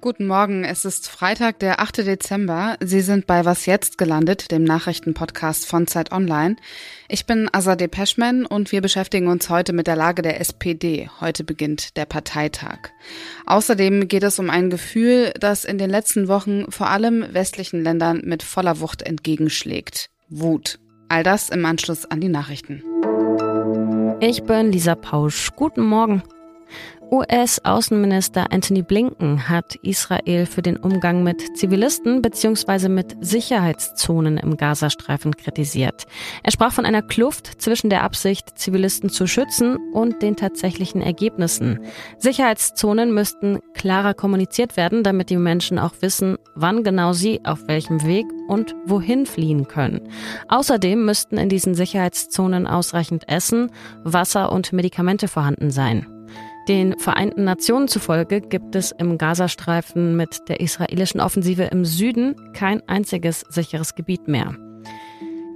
Guten Morgen, es ist Freitag, der 8. Dezember. Sie sind bei Was Jetzt gelandet, dem Nachrichtenpodcast von Zeit Online. Ich bin Azadeh Peschman und wir beschäftigen uns heute mit der Lage der SPD. Heute beginnt der Parteitag. Außerdem geht es um ein Gefühl, das in den letzten Wochen vor allem westlichen Ländern mit voller Wucht entgegenschlägt. Wut. All das im Anschluss an die Nachrichten. Ich bin Lisa Pausch. Guten Morgen. US-Außenminister Anthony Blinken hat Israel für den Umgang mit Zivilisten bzw. mit Sicherheitszonen im Gazastreifen kritisiert. Er sprach von einer Kluft zwischen der Absicht, Zivilisten zu schützen und den tatsächlichen Ergebnissen. Sicherheitszonen müssten klarer kommuniziert werden, damit die Menschen auch wissen, wann genau sie auf welchem Weg und wohin fliehen können. Außerdem müssten in diesen Sicherheitszonen ausreichend Essen, Wasser und Medikamente vorhanden sein. Den Vereinten Nationen zufolge gibt es im Gazastreifen mit der israelischen Offensive im Süden kein einziges sicheres Gebiet mehr.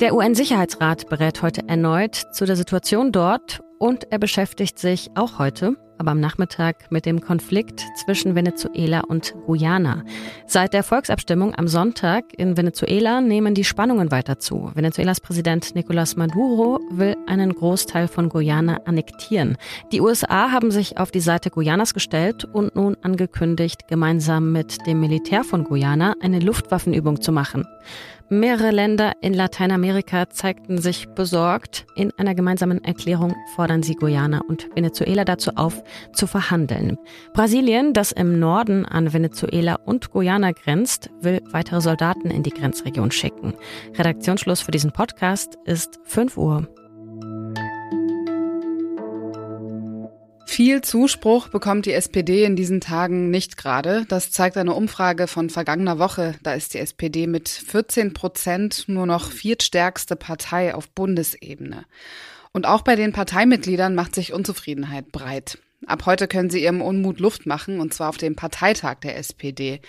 Der UN-Sicherheitsrat berät heute erneut zu der Situation dort und er beschäftigt sich auch heute aber am Nachmittag mit dem Konflikt zwischen Venezuela und Guyana. Seit der Volksabstimmung am Sonntag in Venezuela nehmen die Spannungen weiter zu. Venezuelas Präsident Nicolás Maduro will einen Großteil von Guyana annektieren. Die USA haben sich auf die Seite Guyanas gestellt und nun angekündigt, gemeinsam mit dem Militär von Guyana eine Luftwaffenübung zu machen. Mehrere Länder in Lateinamerika zeigten sich besorgt. In einer gemeinsamen Erklärung fordern sie Guyana und Venezuela dazu auf, zu verhandeln. Brasilien, das im Norden an Venezuela und Guyana grenzt, will weitere Soldaten in die Grenzregion schicken. Redaktionsschluss für diesen Podcast ist 5 Uhr. Viel Zuspruch bekommt die SPD in diesen Tagen nicht gerade. Das zeigt eine Umfrage von vergangener Woche. Da ist die SPD mit 14 Prozent nur noch viertstärkste Partei auf Bundesebene. Und auch bei den Parteimitgliedern macht sich Unzufriedenheit breit. Ab heute können sie ihrem Unmut Luft machen, und zwar auf dem Parteitag der SPD.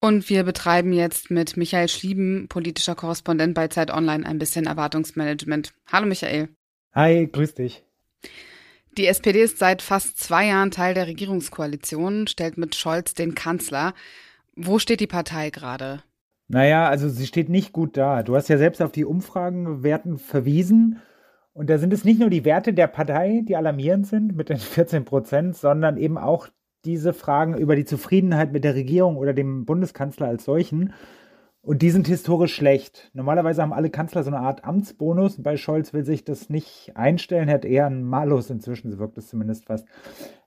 Und wir betreiben jetzt mit Michael Schlieben, politischer Korrespondent bei Zeit Online, ein bisschen Erwartungsmanagement. Hallo Michael. Hi, grüß dich. Die SPD ist seit fast zwei Jahren Teil der Regierungskoalition, stellt mit Scholz den Kanzler. Wo steht die Partei gerade? Naja, also sie steht nicht gut da. Du hast ja selbst auf die Umfragenwerten verwiesen. Und da sind es nicht nur die Werte der Partei, die alarmierend sind mit den 14 Prozent, sondern eben auch diese Fragen über die Zufriedenheit mit der Regierung oder dem Bundeskanzler als solchen. Und die sind historisch schlecht. Normalerweise haben alle Kanzler so eine Art Amtsbonus. Bei Scholz will sich das nicht einstellen. Hat eher einen Malus inzwischen, so wirkt es zumindest fast.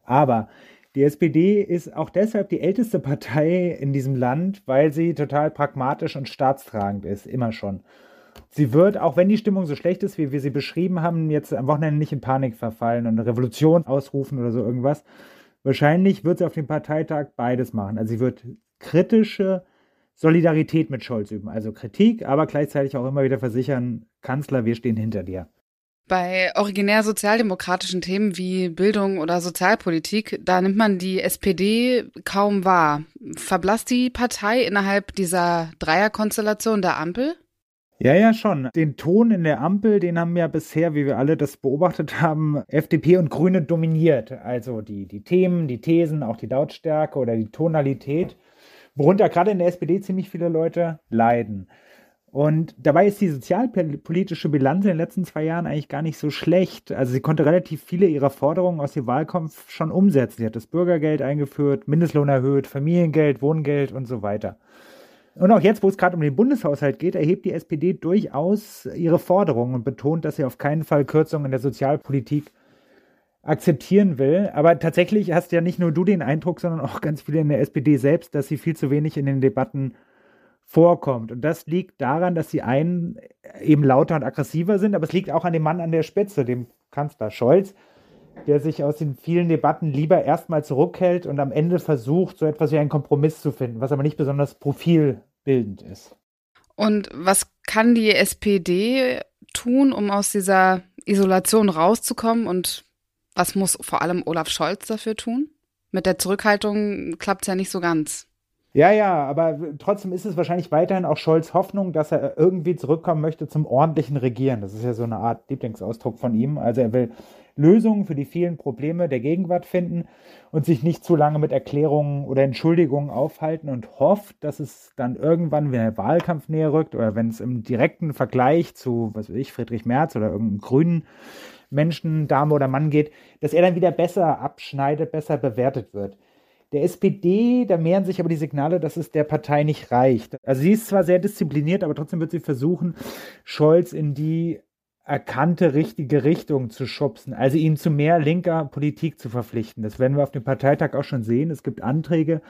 Aber die SPD ist auch deshalb die älteste Partei in diesem Land, weil sie total pragmatisch und staatstragend ist, immer schon. Sie wird, auch wenn die Stimmung so schlecht ist, wie wir sie beschrieben haben, jetzt am Wochenende nicht in Panik verfallen und eine Revolution ausrufen oder so irgendwas. Wahrscheinlich wird sie auf dem Parteitag beides machen. Also sie wird kritische Solidarität mit Scholz üben. Also Kritik, aber gleichzeitig auch immer wieder versichern, Kanzler, wir stehen hinter dir. Bei originär sozialdemokratischen Themen wie Bildung oder Sozialpolitik, da nimmt man die SPD kaum wahr. Verblasst die Partei innerhalb dieser Dreierkonstellation der Ampel? Ja, ja, schon. Den Ton in der Ampel, den haben ja bisher, wie wir alle das beobachtet haben, FDP und Grüne dominiert. Also die, die Themen, die Thesen, auch die Lautstärke oder die Tonalität worunter gerade in der SPD ziemlich viele Leute leiden. Und dabei ist die sozialpolitische Bilanz in den letzten zwei Jahren eigentlich gar nicht so schlecht. Also sie konnte relativ viele ihrer Forderungen aus dem Wahlkampf schon umsetzen. Sie hat das Bürgergeld eingeführt, Mindestlohn erhöht, Familiengeld, Wohngeld und so weiter. Und auch jetzt, wo es gerade um den Bundeshaushalt geht, erhebt die SPD durchaus ihre Forderungen und betont, dass sie auf keinen Fall Kürzungen in der Sozialpolitik akzeptieren will. Aber tatsächlich hast ja nicht nur du den Eindruck, sondern auch ganz viele in der SPD selbst, dass sie viel zu wenig in den Debatten vorkommt. Und das liegt daran, dass sie einen eben lauter und aggressiver sind, aber es liegt auch an dem Mann an der Spitze, dem Kanzler Scholz, der sich aus den vielen Debatten lieber erstmal zurückhält und am Ende versucht, so etwas wie einen Kompromiss zu finden, was aber nicht besonders profilbildend ist. Und was kann die SPD tun, um aus dieser Isolation rauszukommen und was muss vor allem Olaf Scholz dafür tun? Mit der Zurückhaltung klappt es ja nicht so ganz. Ja, ja, aber trotzdem ist es wahrscheinlich weiterhin auch Scholz Hoffnung, dass er irgendwie zurückkommen möchte zum ordentlichen Regieren. Das ist ja so eine Art Lieblingsausdruck von ihm. Also er will Lösungen für die vielen Probleme der Gegenwart finden und sich nicht zu lange mit Erklärungen oder Entschuldigungen aufhalten und hofft, dass es dann irgendwann, wenn der Wahlkampf näher rückt oder wenn es im direkten Vergleich zu, was weiß ich, Friedrich Merz oder irgendeinem grünen Menschen, Dame oder Mann geht, dass er dann wieder besser abschneidet, besser bewertet wird. Der SPD, da mehren sich aber die Signale, dass es der Partei nicht reicht. Also sie ist zwar sehr diszipliniert, aber trotzdem wird sie versuchen, Scholz in die erkannte richtige Richtung zu schubsen, also ihn zu mehr linker Politik zu verpflichten. Das werden wir auf dem Parteitag auch schon sehen. Es gibt Anträge,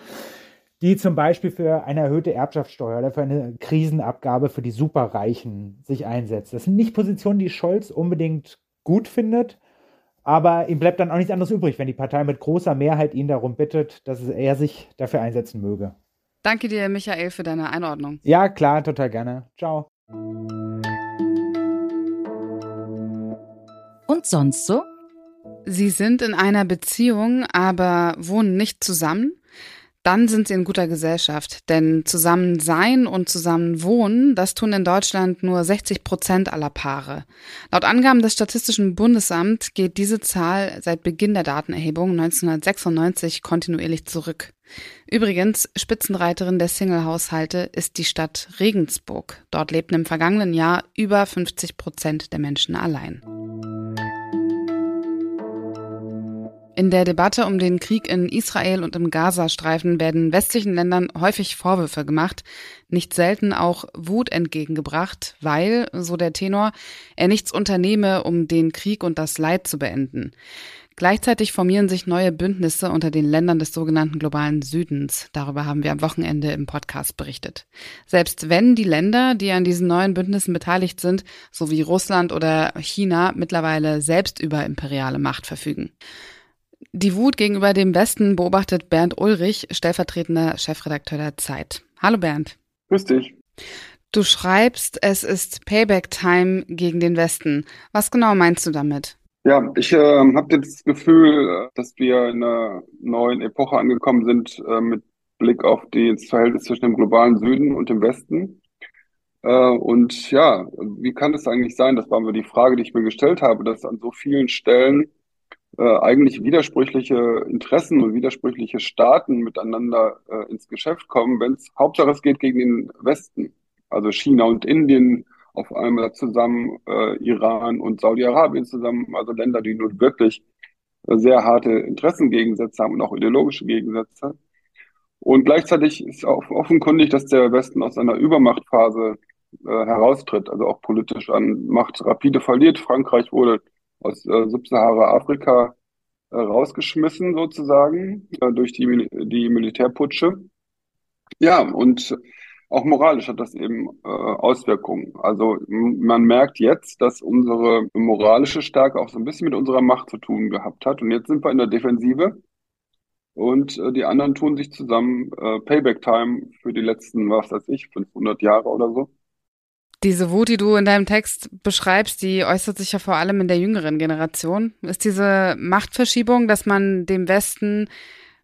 die zum Beispiel für eine erhöhte Erbschaftssteuer oder für eine Krisenabgabe für die Superreichen sich einsetzt. Das sind nicht Positionen, die Scholz unbedingt gut findet, aber ihm bleibt dann auch nichts anderes übrig, wenn die Partei mit großer Mehrheit ihn darum bittet, dass er sich dafür einsetzen möge. Danke dir, Michael, für deine Einordnung. Ja, klar, total gerne. Ciao. Und sonst so? Sie sind in einer Beziehung, aber wohnen nicht zusammen dann sind sie in guter Gesellschaft. Denn zusammen sein und zusammen wohnen, das tun in Deutschland nur 60 Prozent aller Paare. Laut Angaben des Statistischen Bundesamts geht diese Zahl seit Beginn der Datenerhebung 1996 kontinuierlich zurück. Übrigens, Spitzenreiterin der Single-Haushalte ist die Stadt Regensburg. Dort lebten im vergangenen Jahr über 50 Prozent der Menschen allein. In der Debatte um den Krieg in Israel und im Gazastreifen werden westlichen Ländern häufig Vorwürfe gemacht, nicht selten auch Wut entgegengebracht, weil, so der Tenor, er nichts unternehme, um den Krieg und das Leid zu beenden. Gleichzeitig formieren sich neue Bündnisse unter den Ländern des sogenannten globalen Südens. Darüber haben wir am Wochenende im Podcast berichtet. Selbst wenn die Länder, die an diesen neuen Bündnissen beteiligt sind, so wie Russland oder China, mittlerweile selbst über imperiale Macht verfügen. Die Wut gegenüber dem Westen beobachtet Bernd Ulrich, stellvertretender Chefredakteur der Zeit. Hallo Bernd. Grüß dich. Du schreibst, es ist Payback-Time gegen den Westen. Was genau meinst du damit? Ja, ich äh, habe das Gefühl, dass wir in einer neuen Epoche angekommen sind äh, mit Blick auf das Verhältnis zwischen dem globalen Süden und dem Westen. Äh, und ja, wie kann es eigentlich sein, das war mir die Frage, die ich mir gestellt habe, dass an so vielen Stellen äh, eigentlich widersprüchliche Interessen und widersprüchliche Staaten miteinander äh, ins Geschäft kommen, wenn es Hauptsache es geht gegen den Westen. Also China und Indien auf einmal zusammen, äh, Iran und Saudi-Arabien zusammen, also Länder, die nun wirklich äh, sehr harte Interessengegensätze haben und auch ideologische Gegensätze. Und gleichzeitig ist auch offenkundig, dass der Westen aus einer Übermachtphase äh, heraustritt, also auch politisch an Macht rapide verliert. Frankreich wurde aus äh, Subsahara-Afrika äh, rausgeschmissen sozusagen äh, durch die, die Militärputsche. Ja, und auch moralisch hat das eben äh, Auswirkungen. Also man merkt jetzt, dass unsere moralische Stärke auch so ein bisschen mit unserer Macht zu tun gehabt hat. Und jetzt sind wir in der Defensive und äh, die anderen tun sich zusammen äh, Payback-Time für die letzten, was weiß ich, 500 Jahre oder so. Diese Wut, die du in deinem Text beschreibst, die äußert sich ja vor allem in der jüngeren Generation. Ist diese Machtverschiebung, dass man dem Westen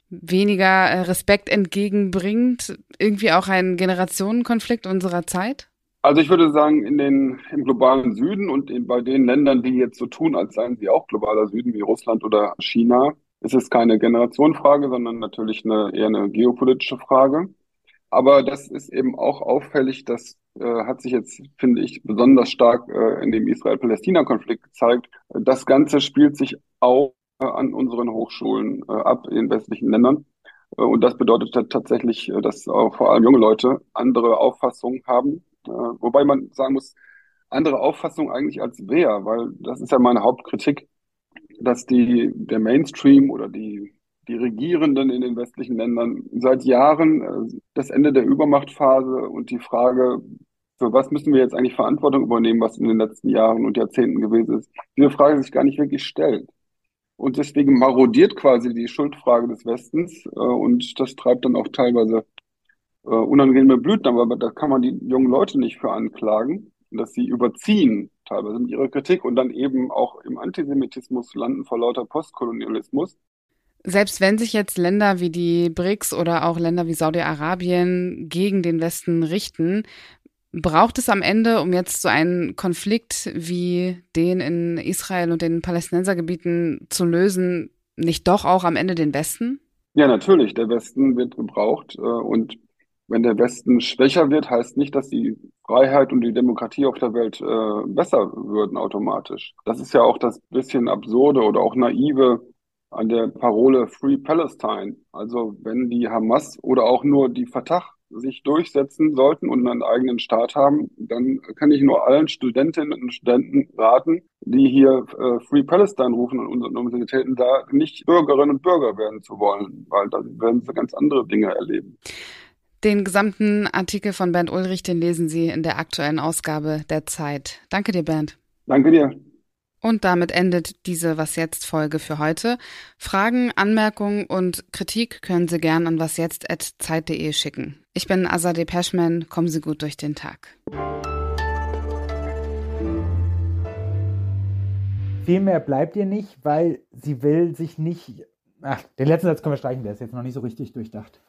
weniger äh, Respekt entgegenbringt, irgendwie auch ein Generationenkonflikt unserer Zeit? Also ich würde sagen, in den, im globalen Süden und in, bei den Ländern, die jetzt so tun, als seien sie auch globaler Süden wie Russland oder China, ist es keine Generationenfrage, sondern natürlich eine, eher eine geopolitische Frage. Aber das ist eben auch auffällig, das äh, hat sich jetzt, finde ich, besonders stark äh, in dem Israel-Palästina-Konflikt gezeigt. Das Ganze spielt sich auch äh, an unseren Hochschulen äh, ab in westlichen Ländern. Äh, und das bedeutet tatsächlich, äh, dass auch vor allem junge Leute andere Auffassungen haben. wobei man sagen muss, andere Auffassungen eigentlich als wer, weil das ist ja meine Hauptkritik, dass die, der Mainstream oder die die Regierenden in den westlichen Ländern seit Jahren äh, das Ende der Übermachtphase und die Frage, für was müssen wir jetzt eigentlich Verantwortung übernehmen, was in den letzten Jahren und Jahrzehnten gewesen ist, diese Frage sich gar nicht wirklich stellt. Und deswegen marodiert quasi die Schuldfrage des Westens äh, und das treibt dann auch teilweise äh, unangenehme Blüten, aber da kann man die jungen Leute nicht für anklagen, dass sie überziehen teilweise mit ihrer Kritik und dann eben auch im Antisemitismus landen vor lauter Postkolonialismus. Selbst wenn sich jetzt Länder wie die BRICS oder auch Länder wie Saudi-Arabien gegen den Westen richten, Braucht es am Ende, um jetzt so einen Konflikt wie den in Israel und den Palästinensergebieten zu lösen, nicht doch auch am Ende den Westen? Ja, natürlich. Der Westen wird gebraucht. Äh, und wenn der Westen schwächer wird, heißt nicht, dass die Freiheit und die Demokratie auf der Welt äh, besser würden automatisch. Das ist ja auch das bisschen absurde oder auch naive an der Parole Free Palestine. Also wenn die Hamas oder auch nur die Fatah sich durchsetzen sollten und einen eigenen Staat haben, dann kann ich nur allen Studentinnen und Studenten raten, die hier äh, Free Palestine rufen und unseren Universitäten da nicht Bürgerinnen und Bürger werden zu wollen, weil da werden sie ganz andere Dinge erleben. Den gesamten Artikel von Bernd Ulrich, den lesen Sie in der aktuellen Ausgabe der Zeit. Danke dir, Bernd. Danke dir. Und damit endet diese Was jetzt Folge für heute. Fragen, Anmerkungen und Kritik können Sie gern an wasjetzt@zeit.de schicken. Ich bin Azadeh Peschman. Kommen Sie gut durch den Tag. Viel mehr bleibt ihr nicht, weil sie will sich nicht. Ach, den letzten Satz können wir streichen, der ist jetzt noch nicht so richtig durchdacht.